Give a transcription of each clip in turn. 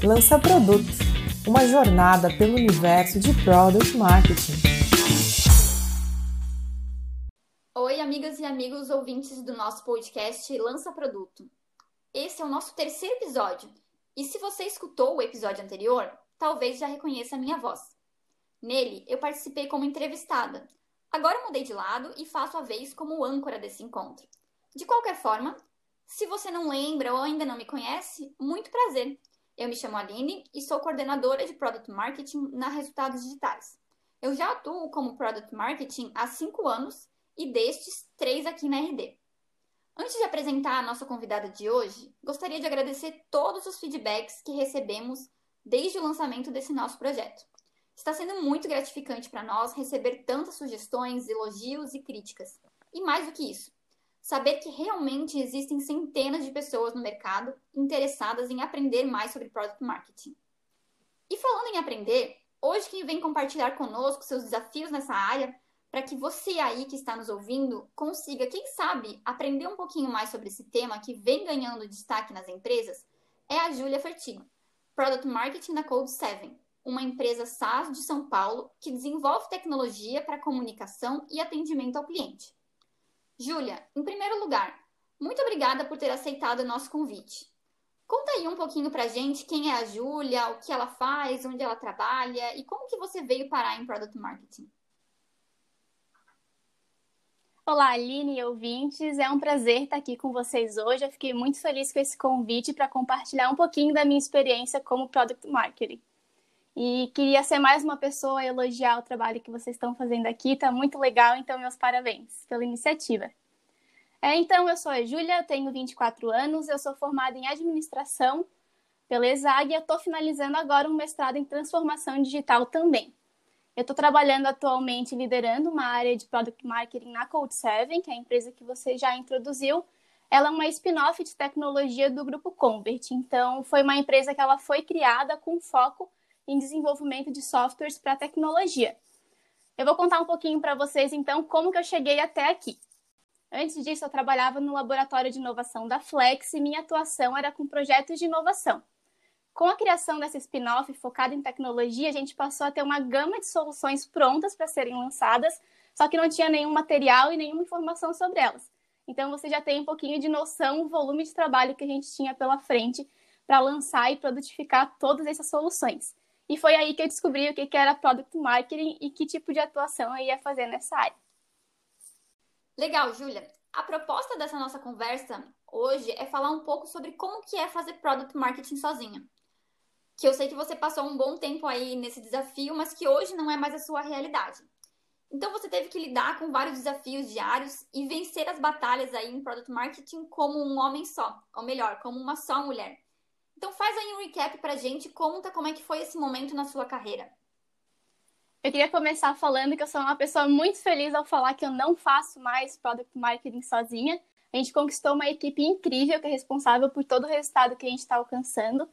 Lança Produto, uma jornada pelo universo de Product Marketing. Oi, amigas e amigos ouvintes do nosso podcast Lança Produto. Esse é o nosso terceiro episódio, e se você escutou o episódio anterior, talvez já reconheça a minha voz. Nele, eu participei como entrevistada. Agora mudei de lado e faço a vez como âncora desse encontro. De qualquer forma, se você não lembra ou ainda não me conhece, muito prazer. Eu me chamo Aline e sou coordenadora de Product Marketing na Resultados Digitais. Eu já atuo como Product Marketing há cinco anos e destes, três aqui na RD. Antes de apresentar a nossa convidada de hoje, gostaria de agradecer todos os feedbacks que recebemos desde o lançamento desse nosso projeto. Está sendo muito gratificante para nós receber tantas sugestões, elogios e críticas. E mais do que isso, saber que realmente existem centenas de pessoas no mercado interessadas em aprender mais sobre product marketing. E falando em aprender, hoje quem vem compartilhar conosco seus desafios nessa área, para que você aí que está nos ouvindo consiga, quem sabe, aprender um pouquinho mais sobre esse tema que vem ganhando destaque nas empresas, é a Júlia Fertigo, Product Marketing da Code 7, uma empresa SaaS de São Paulo que desenvolve tecnologia para comunicação e atendimento ao cliente. Júlia, em primeiro lugar, muito obrigada por ter aceitado o nosso convite. Conta aí um pouquinho pra gente quem é a Júlia, o que ela faz, onde ela trabalha e como que você veio parar em Product Marketing. Olá, Aline e ouvintes. É um prazer estar aqui com vocês hoje. Eu fiquei muito feliz com esse convite para compartilhar um pouquinho da minha experiência como Product Marketing. E queria ser mais uma pessoa a elogiar o trabalho que vocês estão fazendo aqui. Está muito legal, então meus parabéns pela iniciativa. É, então, eu sou a Júlia, tenho 24 anos, eu sou formada em administração pela ESAG e estou finalizando agora um mestrado em transformação digital também. Eu estou trabalhando atualmente liderando uma área de Product Marketing na Code7, que é a empresa que você já introduziu. Ela é uma spin-off de tecnologia do grupo Convert. Então, foi uma empresa que ela foi criada com foco em desenvolvimento de softwares para tecnologia. Eu vou contar um pouquinho para vocês, então, como que eu cheguei até aqui. Antes disso, eu trabalhava no laboratório de inovação da Flex e minha atuação era com projetos de inovação. Com a criação dessa spin-off focada em tecnologia, a gente passou a ter uma gama de soluções prontas para serem lançadas, só que não tinha nenhum material e nenhuma informação sobre elas. Então, você já tem um pouquinho de noção do volume de trabalho que a gente tinha pela frente para lançar e produtificar todas essas soluções. E foi aí que eu descobri o que era Product Marketing e que tipo de atuação eu ia fazer nessa área. Legal, Júlia. A proposta dessa nossa conversa hoje é falar um pouco sobre como que é fazer Product Marketing sozinha. Que eu sei que você passou um bom tempo aí nesse desafio, mas que hoje não é mais a sua realidade. Então você teve que lidar com vários desafios diários e vencer as batalhas aí em Product Marketing como um homem só, ou melhor, como uma só mulher. Então faz aí um recap pra gente, conta como é que foi esse momento na sua carreira. Eu queria começar falando que eu sou uma pessoa muito feliz ao falar que eu não faço mais product marketing sozinha. A gente conquistou uma equipe incrível que é responsável por todo o resultado que a gente está alcançando.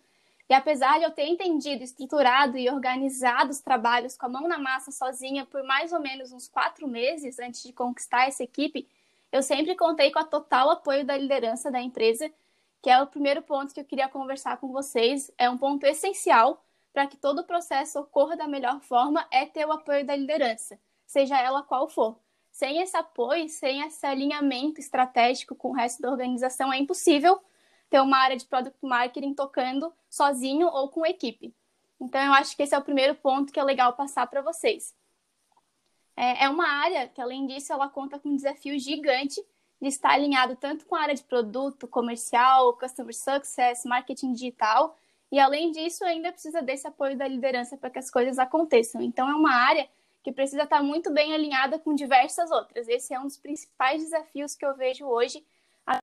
E apesar de eu ter entendido, estruturado e organizado os trabalhos com a mão na massa sozinha por mais ou menos uns quatro meses antes de conquistar essa equipe, eu sempre contei com a total apoio da liderança da empresa que é o primeiro ponto que eu queria conversar com vocês. É um ponto essencial para que todo o processo ocorra da melhor forma é ter o apoio da liderança, seja ela qual for. Sem esse apoio, sem esse alinhamento estratégico com o resto da organização, é impossível ter uma área de product marketing tocando sozinho ou com equipe. Então, eu acho que esse é o primeiro ponto que é legal passar para vocês. É, é uma área que, além disso, ela conta com um desafio gigante de estar alinhado tanto com a área de produto, comercial, customer success, marketing digital, e além disso, ainda precisa desse apoio da liderança para que as coisas aconteçam. Então, é uma área que precisa estar muito bem alinhada com diversas outras. Esse é um dos principais desafios que eu vejo hoje. As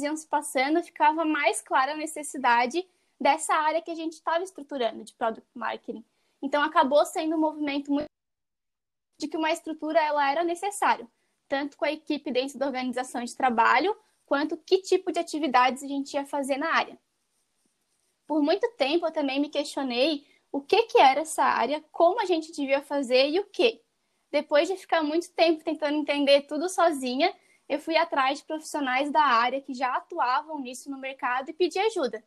iam se passando, ficava mais clara a necessidade dessa área que a gente estava estruturando de product marketing. Então, acabou sendo um movimento muito de que uma estrutura ela era necessária tanto com a equipe dentro da organização de trabalho, quanto que tipo de atividades a gente ia fazer na área. Por muito tempo eu também me questionei o que, que era essa área, como a gente devia fazer e o que. Depois de ficar muito tempo tentando entender tudo sozinha, eu fui atrás de profissionais da área que já atuavam nisso no mercado e pedi ajuda.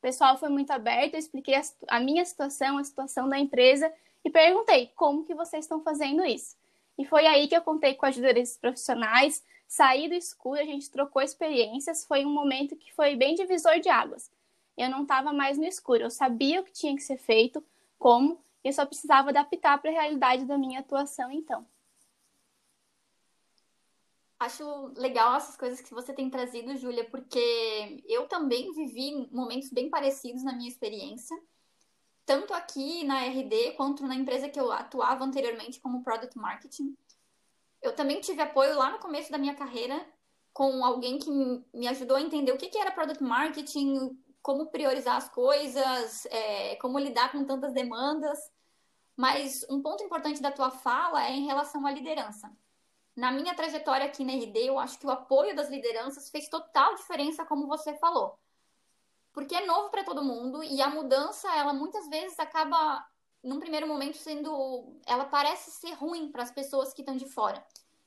pessoal foi muito aberto, eu expliquei a, a minha situação, a situação da empresa e perguntei como que vocês estão fazendo isso. E foi aí que eu contei com a ajuda desses profissionais, saí do escuro, a gente trocou experiências, foi um momento que foi bem divisor de águas. Eu não estava mais no escuro, eu sabia o que tinha que ser feito, como, e eu só precisava adaptar para a realidade da minha atuação então. Acho legal essas coisas que você tem trazido, Júlia, porque eu também vivi momentos bem parecidos na minha experiência, tanto aqui na RD quanto na empresa que eu atuava anteriormente como Product Marketing. Eu também tive apoio lá no começo da minha carreira com alguém que me ajudou a entender o que era Product Marketing, como priorizar as coisas, é, como lidar com tantas demandas. Mas um ponto importante da tua fala é em relação à liderança na minha trajetória aqui na RD, eu acho que o apoio das lideranças fez total diferença, como você falou. Porque é novo para todo mundo e a mudança, ela muitas vezes acaba, num primeiro momento, sendo. Ela parece ser ruim para as pessoas que estão de fora.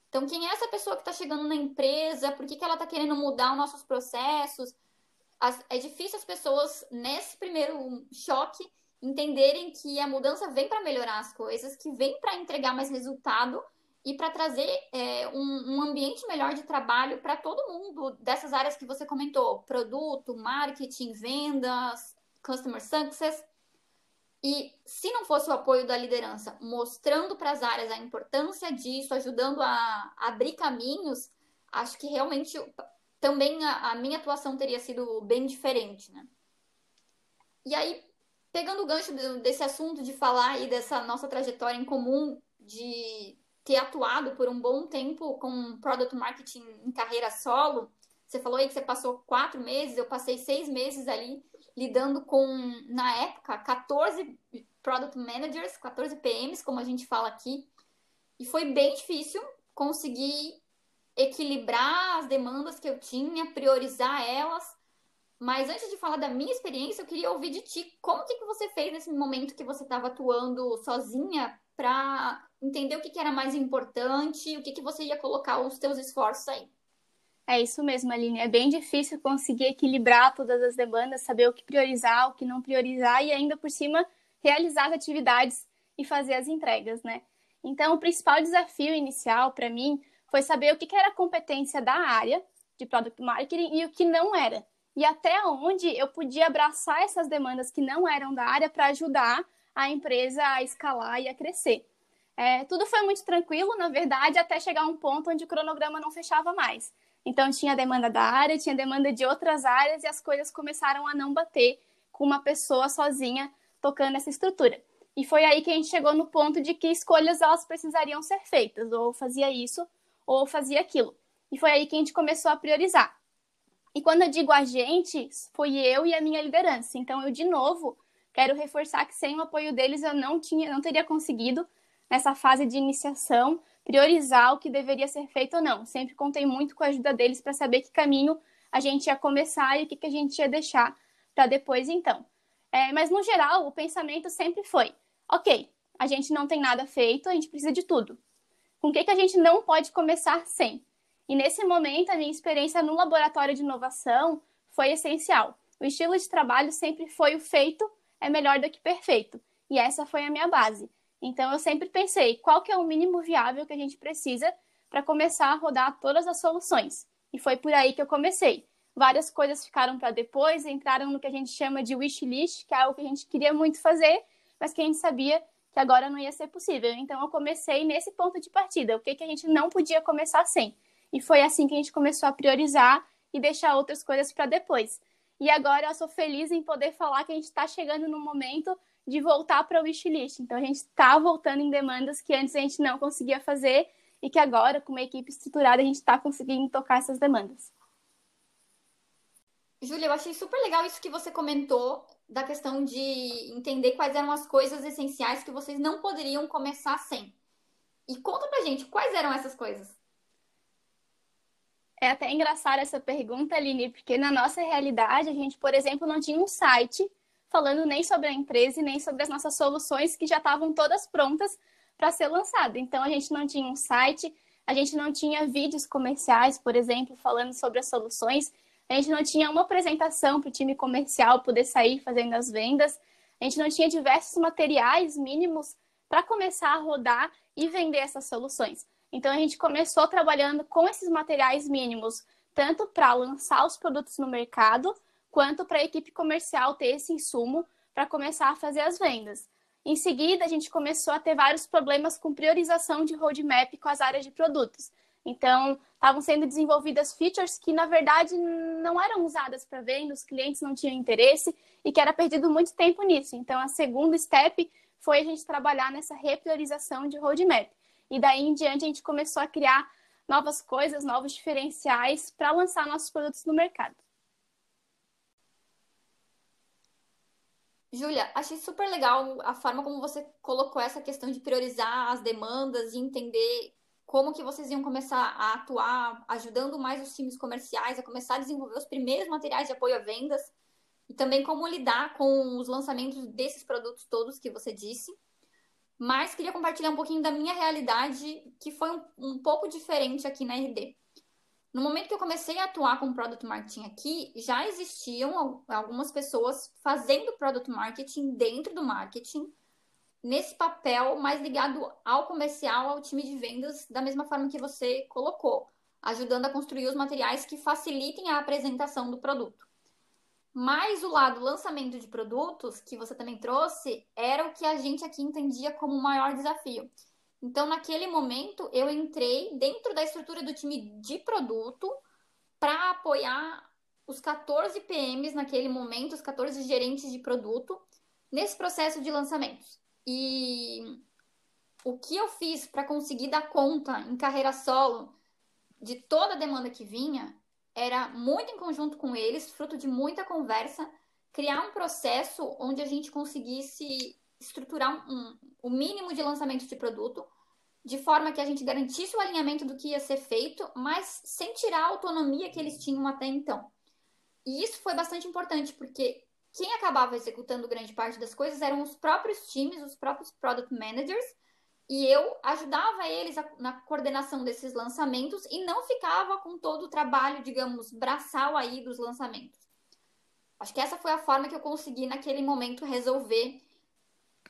Então, quem é essa pessoa que está chegando na empresa? Por que, que ela está querendo mudar os nossos processos? As, é difícil as pessoas, nesse primeiro choque, entenderem que a mudança vem para melhorar as coisas, que vem para entregar mais resultado e para trazer é, um, um, ambiente melhor de trabalho para todo mundo dessas áreas que você comentou: produto, marketing, vendas, customer success. E se não fosse o apoio da liderança, mostrando para as áreas a importância disso, ajudando a, abrir caminhos, acho que realmente também a, a minha atuação teria sido bem diferente, né? E aí, pegando o gancho desse assunto de falar aí dessa nossa trajetória em comum de ter atuado por um bom tempo com product marketing em carreira solo. Você falou aí que você passou quatro meses, eu passei seis meses ali lidando com, na época, 14 product managers, 14 PMs, como a gente fala aqui. E foi bem difícil conseguir equilibrar as demandas que eu tinha, priorizar elas. Mas antes de falar da minha experiência, eu queria ouvir de ti como que, que você fez nesse momento que você estava atuando sozinha para entender o que, que, era mais importante, o que, que você ia colocar os seus esforços aí. É isso mesmo, Aline. É bem difícil conseguir equilibrar todas as demandas, saber o que priorizar, o que não priorizar e ainda por cima realizar as atividades e fazer as entregas, né? Então, o principal desafio inicial para mim foi saber o que, era competência da área de product marketing e o que não era. E até onde eu podia abraçar essas demandas que não eram da área para ajudar a empresa a escalar e a crescer. É, tudo foi muito tranquilo, na verdade, até chegar um ponto onde o cronograma não fechava mais. Então, tinha demanda da área, tinha demanda de outras áreas e as coisas começaram a não bater com uma pessoa sozinha tocando essa estrutura. E foi aí que a gente chegou no ponto de que escolhas elas precisariam ser feitas, ou fazia isso, ou fazia aquilo. E foi aí que a gente começou a priorizar. E quando eu digo a gente, foi eu e a minha liderança. Então, eu, de novo, quero reforçar que sem o apoio deles eu não, tinha, não teria conseguido nessa fase de iniciação, priorizar o que deveria ser feito ou não. Sempre contei muito com a ajuda deles para saber que caminho a gente ia começar e o que, que a gente ia deixar para depois, então. É, mas, no geral, o pensamento sempre foi: ok, a gente não tem nada feito, a gente precisa de tudo. Com o que, que a gente não pode começar sem? E nesse momento, a minha experiência no laboratório de inovação foi essencial. O estilo de trabalho sempre foi o feito é melhor do que perfeito. E essa foi a minha base. Então eu sempre pensei, qual que é o mínimo viável que a gente precisa para começar a rodar todas as soluções? E foi por aí que eu comecei. Várias coisas ficaram para depois, entraram no que a gente chama de wish list, que é algo que a gente queria muito fazer, mas que a gente sabia que agora não ia ser possível. Então eu comecei nesse ponto de partida, o que, que a gente não podia começar sem. E foi assim que a gente começou a priorizar e deixar outras coisas para depois. E agora eu sou feliz em poder falar que a gente está chegando no momento de voltar para o wishlist. Então, a gente está voltando em demandas que antes a gente não conseguia fazer e que agora, com uma equipe estruturada, a gente está conseguindo tocar essas demandas. Júlia, eu achei super legal isso que você comentou da questão de entender quais eram as coisas essenciais que vocês não poderiam começar sem. E conta pra gente, quais eram essas coisas? É até engraçada essa pergunta, Aline, porque na nossa realidade, a gente, por exemplo, não tinha um site falando nem sobre a empresa e nem sobre as nossas soluções que já estavam todas prontas para ser lançada. Então a gente não tinha um site, a gente não tinha vídeos comerciais, por exemplo, falando sobre as soluções. A gente não tinha uma apresentação para o time comercial poder sair fazendo as vendas. A gente não tinha diversos materiais mínimos para começar a rodar e vender essas soluções. Então a gente começou trabalhando com esses materiais mínimos, tanto para lançar os produtos no mercado, quanto para a equipe comercial ter esse insumo para começar a fazer as vendas. Em seguida, a gente começou a ter vários problemas com priorização de roadmap com as áreas de produtos. Então, estavam sendo desenvolvidas features que, na verdade, não eram usadas para venda, os clientes não tinham interesse e que era perdido muito tempo nisso. Então, a segunda step foi a gente trabalhar nessa repriorização de roadmap. E daí em diante, a gente começou a criar novas coisas, novos diferenciais para lançar nossos produtos no mercado. Júlia, achei super legal a forma como você colocou essa questão de priorizar as demandas e entender como que vocês iam começar a atuar, ajudando mais os times comerciais a começar a desenvolver os primeiros materiais de apoio a vendas e também como lidar com os lançamentos desses produtos todos que você disse. Mas queria compartilhar um pouquinho da minha realidade, que foi um, um pouco diferente aqui na RD. No momento que eu comecei a atuar com Product Marketing aqui, já existiam algumas pessoas fazendo Product Marketing dentro do marketing, nesse papel mais ligado ao comercial, ao time de vendas, da mesma forma que você colocou, ajudando a construir os materiais que facilitem a apresentação do produto. Mas o lado lançamento de produtos, que você também trouxe, era o que a gente aqui entendia como o maior desafio. Então, naquele momento, eu entrei dentro da estrutura do time de produto para apoiar os 14 PMs naquele momento, os 14 gerentes de produto, nesse processo de lançamentos. E o que eu fiz para conseguir dar conta em carreira solo de toda a demanda que vinha era muito em conjunto com eles, fruto de muita conversa, criar um processo onde a gente conseguisse estruturar um, o mínimo de lançamento de produto, de forma que a gente garantisse o alinhamento do que ia ser feito, mas sem tirar a autonomia que eles tinham até então. E isso foi bastante importante, porque quem acabava executando grande parte das coisas eram os próprios times, os próprios product managers, e eu ajudava eles na coordenação desses lançamentos e não ficava com todo o trabalho, digamos, braçal aí dos lançamentos. Acho que essa foi a forma que eu consegui naquele momento resolver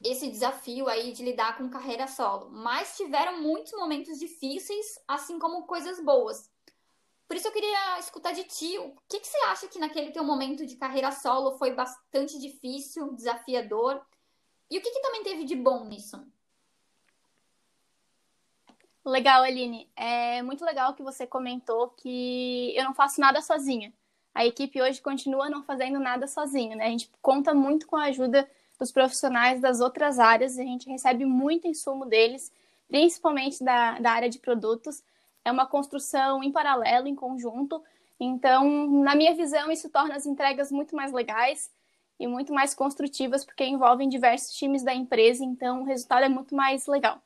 esse desafio aí de lidar com carreira solo. Mas tiveram muitos momentos difíceis, assim como coisas boas. Por isso eu queria escutar de ti, o que, que você acha que naquele teu momento de carreira solo foi bastante difícil, desafiador? E o que, que também teve de bom nisso? Legal, Aline. É muito legal que você comentou que eu não faço nada sozinha. A equipe hoje continua não fazendo nada sozinha, né? A gente conta muito com a ajuda dos profissionais das outras áreas, a gente recebe muito insumo deles, principalmente da, da área de produtos. É uma construção em paralelo, em conjunto. Então, na minha visão, isso torna as entregas muito mais legais e muito mais construtivas, porque envolvem diversos times da empresa, então o resultado é muito mais legal.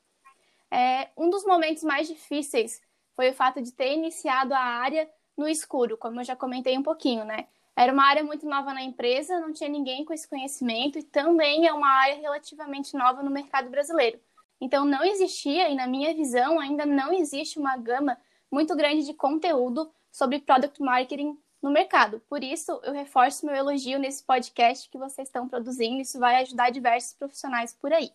É, um dos momentos mais difíceis foi o fato de ter iniciado a área no escuro, como eu já comentei um pouquinho, né? Era uma área muito nova na empresa, não tinha ninguém com esse conhecimento e também é uma área relativamente nova no mercado brasileiro. Então não existia, e na minha visão ainda não existe uma gama muito grande de conteúdo sobre product marketing no mercado. Por isso, eu reforço meu elogio nesse podcast que vocês estão produzindo, isso vai ajudar diversos profissionais por aí.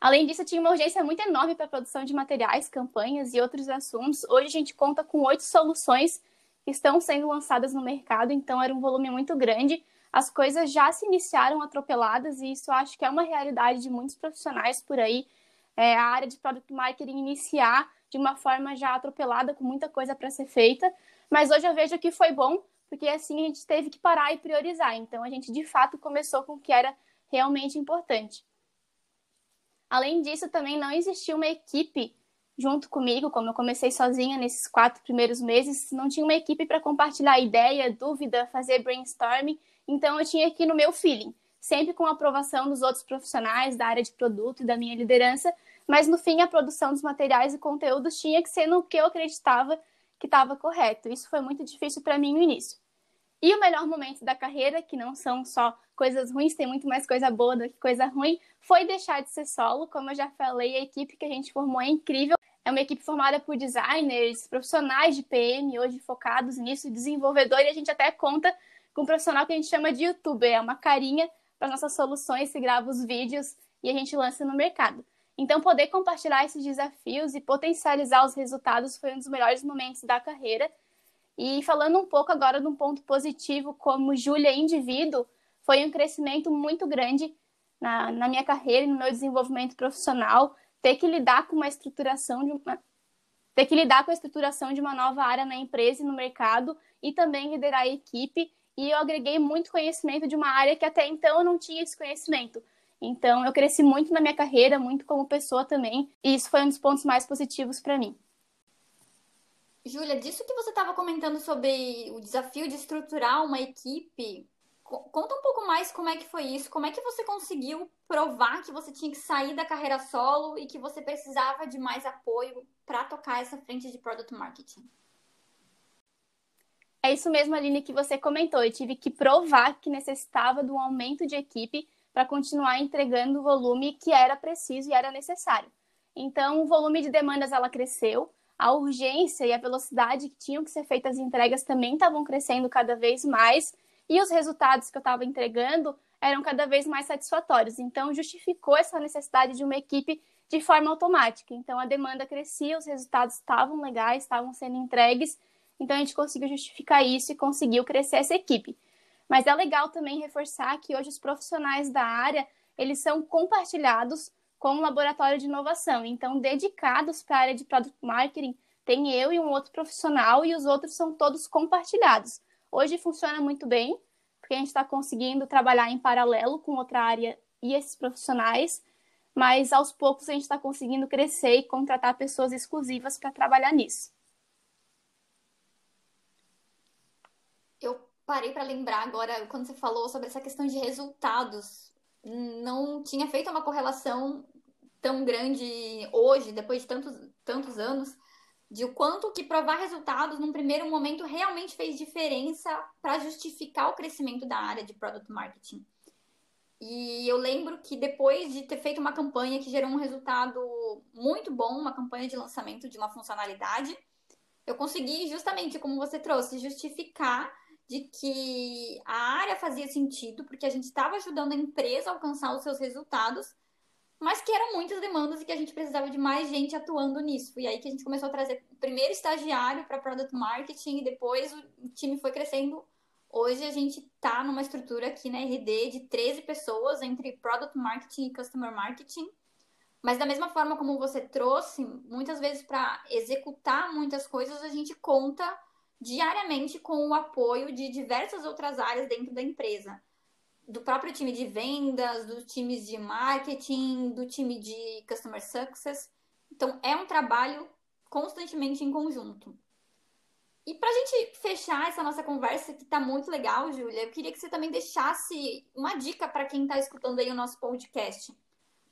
Além disso, tinha uma urgência muito enorme para a produção de materiais, campanhas e outros assuntos. Hoje a gente conta com oito soluções que estão sendo lançadas no mercado, então era um volume muito grande. As coisas já se iniciaram atropeladas e isso acho que é uma realidade de muitos profissionais por aí. É, a área de product marketing iniciar de uma forma já atropelada, com muita coisa para ser feita. Mas hoje eu vejo que foi bom, porque assim a gente teve que parar e priorizar. Então a gente de fato começou com o que era realmente importante. Além disso, também não existia uma equipe junto comigo, como eu comecei sozinha nesses quatro primeiros meses, não tinha uma equipe para compartilhar ideia, dúvida, fazer brainstorming, então eu tinha aqui no meu feeling, sempre com a aprovação dos outros profissionais da área de produto e da minha liderança, mas no fim a produção dos materiais e conteúdos tinha que ser no que eu acreditava que estava correto. Isso foi muito difícil para mim no início. E o melhor momento da carreira, que não são só coisas ruins, tem muito mais coisa boa do que coisa ruim, foi deixar de ser solo. Como eu já falei, a equipe que a gente formou é incrível. É uma equipe formada por designers, profissionais de PM, hoje focados nisso, desenvolvedor, e a gente até conta com um profissional que a gente chama de youtuber, é uma carinha para nossas soluções, que grava os vídeos e a gente lança no mercado. Então, poder compartilhar esses desafios e potencializar os resultados foi um dos melhores momentos da carreira. E falando um pouco agora de um ponto positivo, como Júlia indivíduo, foi um crescimento muito grande na, na minha carreira e no meu desenvolvimento profissional. Ter que lidar com uma estruturação de uma, ter que lidar com a estruturação de uma nova área na empresa e no mercado e também liderar a equipe. E eu agreguei muito conhecimento de uma área que até então eu não tinha esse conhecimento. Então, eu cresci muito na minha carreira, muito como pessoa também, e isso foi um dos pontos mais positivos para mim. Júlia, disso que você estava comentando sobre o desafio de estruturar uma equipe, conta um pouco mais como é que foi isso, como é que você conseguiu provar que você tinha que sair da carreira solo e que você precisava de mais apoio para tocar essa frente de product marketing. É isso mesmo, Aline, que você comentou. Eu tive que provar que necessitava de um aumento de equipe para continuar entregando o volume que era preciso e era necessário. Então, o volume de demandas ela cresceu, a urgência e a velocidade que tinham que ser feitas as entregas também estavam crescendo cada vez mais, e os resultados que eu estava entregando eram cada vez mais satisfatórios. Então, justificou essa necessidade de uma equipe de forma automática. Então, a demanda crescia, os resultados estavam legais, estavam sendo entregues. Então, a gente conseguiu justificar isso e conseguiu crescer essa equipe. Mas é legal também reforçar que hoje os profissionais da área, eles são compartilhados com um laboratório de inovação. Então, dedicados para a área de product marketing, tem eu e um outro profissional e os outros são todos compartilhados. Hoje funciona muito bem, porque a gente está conseguindo trabalhar em paralelo com outra área e esses profissionais, mas aos poucos a gente está conseguindo crescer e contratar pessoas exclusivas para trabalhar nisso. parei para lembrar agora, quando você falou sobre essa questão de resultados. Não tinha feito uma correlação tão grande hoje, depois de tantos, tantos anos, de o quanto que provar resultados num primeiro momento realmente fez diferença para justificar o crescimento da área de product marketing. E eu lembro que depois de ter feito uma campanha que gerou um resultado muito bom, uma campanha de lançamento de uma funcionalidade, eu consegui justamente, como você trouxe, justificar de que a área fazia sentido, porque a gente estava ajudando a empresa a alcançar os seus resultados, mas que eram muitas demandas e que a gente precisava de mais gente atuando nisso. E aí que a gente começou a trazer primeiro estagiário para Product Marketing e depois o time foi crescendo. Hoje a gente está numa estrutura aqui na RD de 13 pessoas entre Product Marketing e Customer Marketing. Mas da mesma forma como você trouxe, muitas vezes para executar muitas coisas a gente conta diariamente com o apoio de diversas outras áreas dentro da empresa. Do próprio time de vendas, dos times de marketing, do time de customer success. Então, é um trabalho constantemente em conjunto. E para a gente fechar essa nossa conversa, que está muito legal, Júlia, eu queria que você também deixasse uma dica para quem está escutando aí o nosso podcast.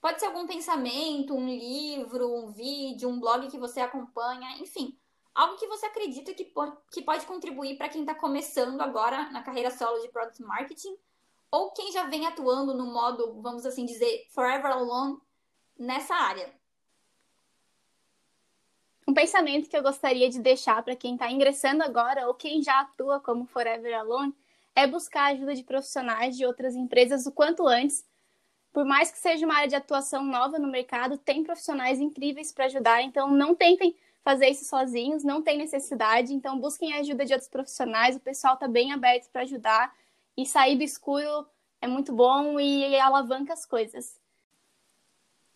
Pode ser algum pensamento, um livro, um vídeo, um blog que você acompanha, enfim, algo que você acredita que, que pode contribuir para quem está começando agora na carreira solo de Product Marketing ou quem já vem atuando no modo, vamos assim dizer, forever alone nessa área? Um pensamento que eu gostaria de deixar para quem está ingressando agora ou quem já atua como Forever Alone é buscar a ajuda de profissionais de outras empresas o quanto antes. Por mais que seja uma área de atuação nova no mercado, tem profissionais incríveis para ajudar, então não tentem fazer isso sozinhos, não tem necessidade, então busquem a ajuda de outros profissionais, o pessoal está bem aberto para ajudar e sair do escuro é muito bom e alavanca as coisas.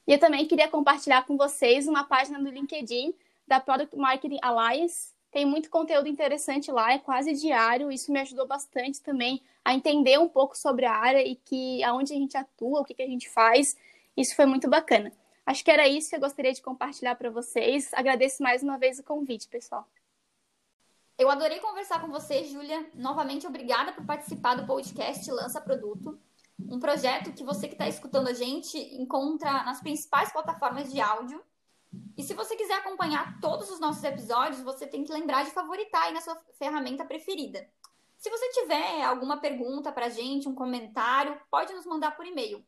E eu também queria compartilhar com vocês uma página do LinkedIn da Product Marketing Alliance. Tem muito conteúdo interessante lá, é quase diário. Isso me ajudou bastante também a entender um pouco sobre a área e que aonde a gente atua, o que, que a gente faz. Isso foi muito bacana. Acho que era isso que eu gostaria de compartilhar para vocês. Agradeço mais uma vez o convite, pessoal. Eu adorei conversar com você, Júlia. Novamente, obrigada por participar do podcast Lança Produto. Um projeto que você que está escutando a gente encontra nas principais plataformas de áudio. E se você quiser acompanhar todos os nossos episódios, você tem que lembrar de favoritar aí na sua ferramenta preferida. Se você tiver alguma pergunta para a gente, um comentário, pode nos mandar por e-mail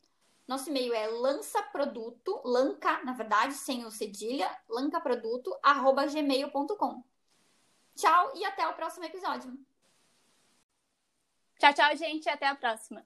Nosso e-mail é lançaproduto, lanca, na verdade, sem o cedilha, lancaproduto, arroba gmail.com. Tchau e até o próximo episódio. Tchau, tchau, gente. Até a próxima.